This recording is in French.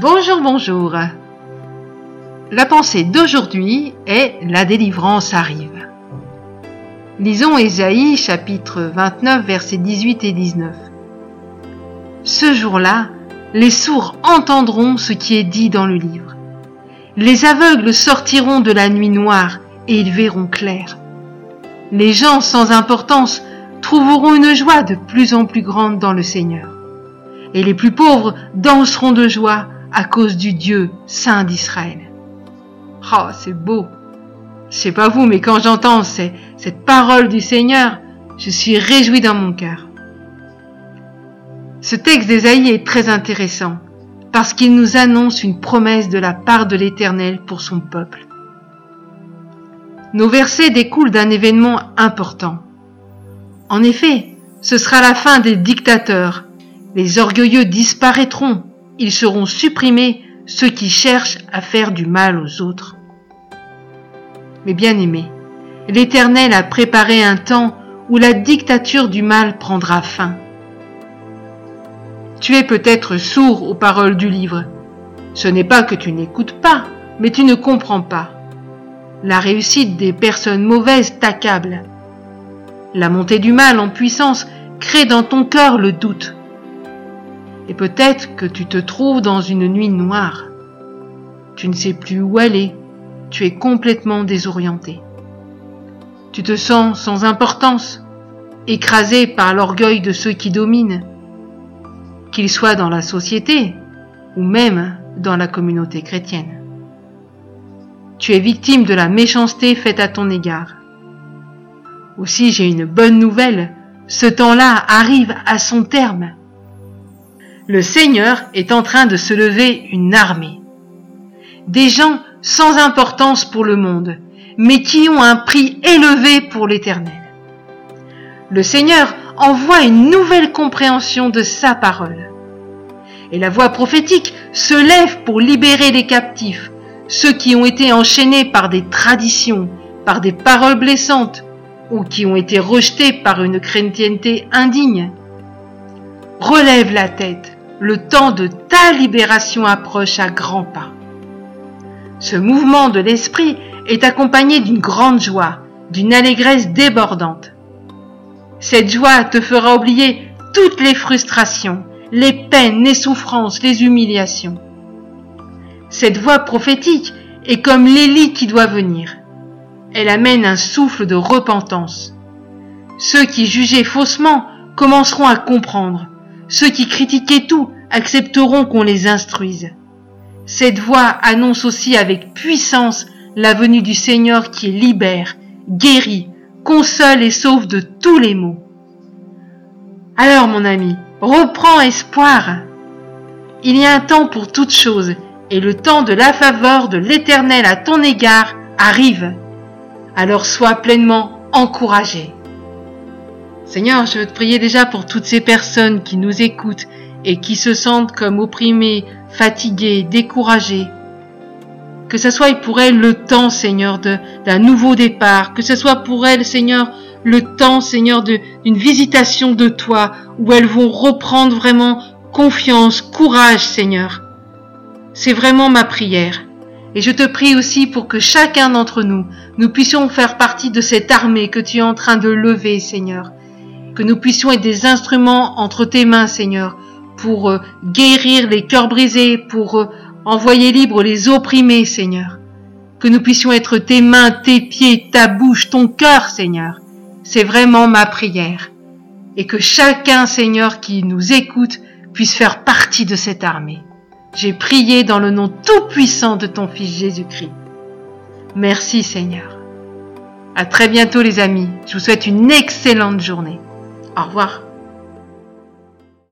Bonjour, bonjour. La pensée d'aujourd'hui est La délivrance arrive. Lisons Ésaïe chapitre 29 versets 18 et 19. Ce jour-là, les sourds entendront ce qui est dit dans le livre. Les aveugles sortiront de la nuit noire et ils verront clair. Les gens sans importance trouveront une joie de plus en plus grande dans le Seigneur. Et les plus pauvres danseront de joie à cause du Dieu saint d'Israël. Oh, c'est beau. Je sais pas vous, mais quand j'entends cette parole du Seigneur, je suis réjoui dans mon cœur. Ce texte d'Ésaïe est très intéressant parce qu'il nous annonce une promesse de la part de l'Éternel pour son peuple. Nos versets découlent d'un événement important. En effet, ce sera la fin des dictateurs. Les orgueilleux disparaîtront ils seront supprimés ceux qui cherchent à faire du mal aux autres. Mais bien aimés, l'Éternel a préparé un temps où la dictature du mal prendra fin. Tu es peut-être sourd aux paroles du livre. Ce n'est pas que tu n'écoutes pas, mais tu ne comprends pas. La réussite des personnes mauvaises t'accable. La montée du mal en puissance crée dans ton cœur le doute. Et peut-être que tu te trouves dans une nuit noire. Tu ne sais plus où aller. Tu es complètement désorienté. Tu te sens sans importance, écrasé par l'orgueil de ceux qui dominent, qu'ils soient dans la société ou même dans la communauté chrétienne. Tu es victime de la méchanceté faite à ton égard. Aussi j'ai une bonne nouvelle, ce temps-là arrive à son terme le Seigneur est en train de se lever une armée. Des gens sans importance pour le monde, mais qui ont un prix élevé pour l'Éternel. Le Seigneur envoie une nouvelle compréhension de sa parole. Et la voix prophétique se lève pour libérer les captifs, ceux qui ont été enchaînés par des traditions, par des paroles blessantes, ou qui ont été rejetés par une chrétienté indigne. Relève la tête, le temps de ta libération approche à grands pas. Ce mouvement de l'esprit est accompagné d'une grande joie, d'une allégresse débordante. Cette joie te fera oublier toutes les frustrations, les peines, les souffrances, les humiliations. Cette voix prophétique est comme l'Élie qui doit venir. Elle amène un souffle de repentance. Ceux qui jugeaient faussement commenceront à comprendre. Ceux qui critiquaient tout accepteront qu'on les instruise. Cette voix annonce aussi avec puissance la venue du Seigneur qui libère, guérit, console et sauve de tous les maux. Alors mon ami, reprends espoir. Il y a un temps pour toutes choses, et le temps de la faveur de l'Éternel à ton égard arrive. Alors sois pleinement encouragé. Seigneur, je veux te prier déjà pour toutes ces personnes qui nous écoutent et qui se sentent comme opprimées, fatiguées, découragées. Que ce soit pour elles le temps, Seigneur, d'un nouveau départ, que ce soit pour elles, Seigneur, le temps, Seigneur, d'une visitation de toi, où elles vont reprendre vraiment confiance, courage, Seigneur. C'est vraiment ma prière. Et je te prie aussi pour que chacun d'entre nous, nous puissions faire partie de cette armée que tu es en train de lever, Seigneur que nous puissions être des instruments entre tes mains, Seigneur, pour euh, guérir les cœurs brisés, pour euh, envoyer libre les opprimés, Seigneur. Que nous puissions être tes mains, tes pieds, ta bouche, ton cœur, Seigneur. C'est vraiment ma prière. Et que chacun, Seigneur, qui nous écoute, puisse faire partie de cette armée. J'ai prié dans le nom tout-puissant de ton Fils Jésus-Christ. Merci, Seigneur. À très bientôt, les amis. Je vous souhaite une excellente journée. Au revoir.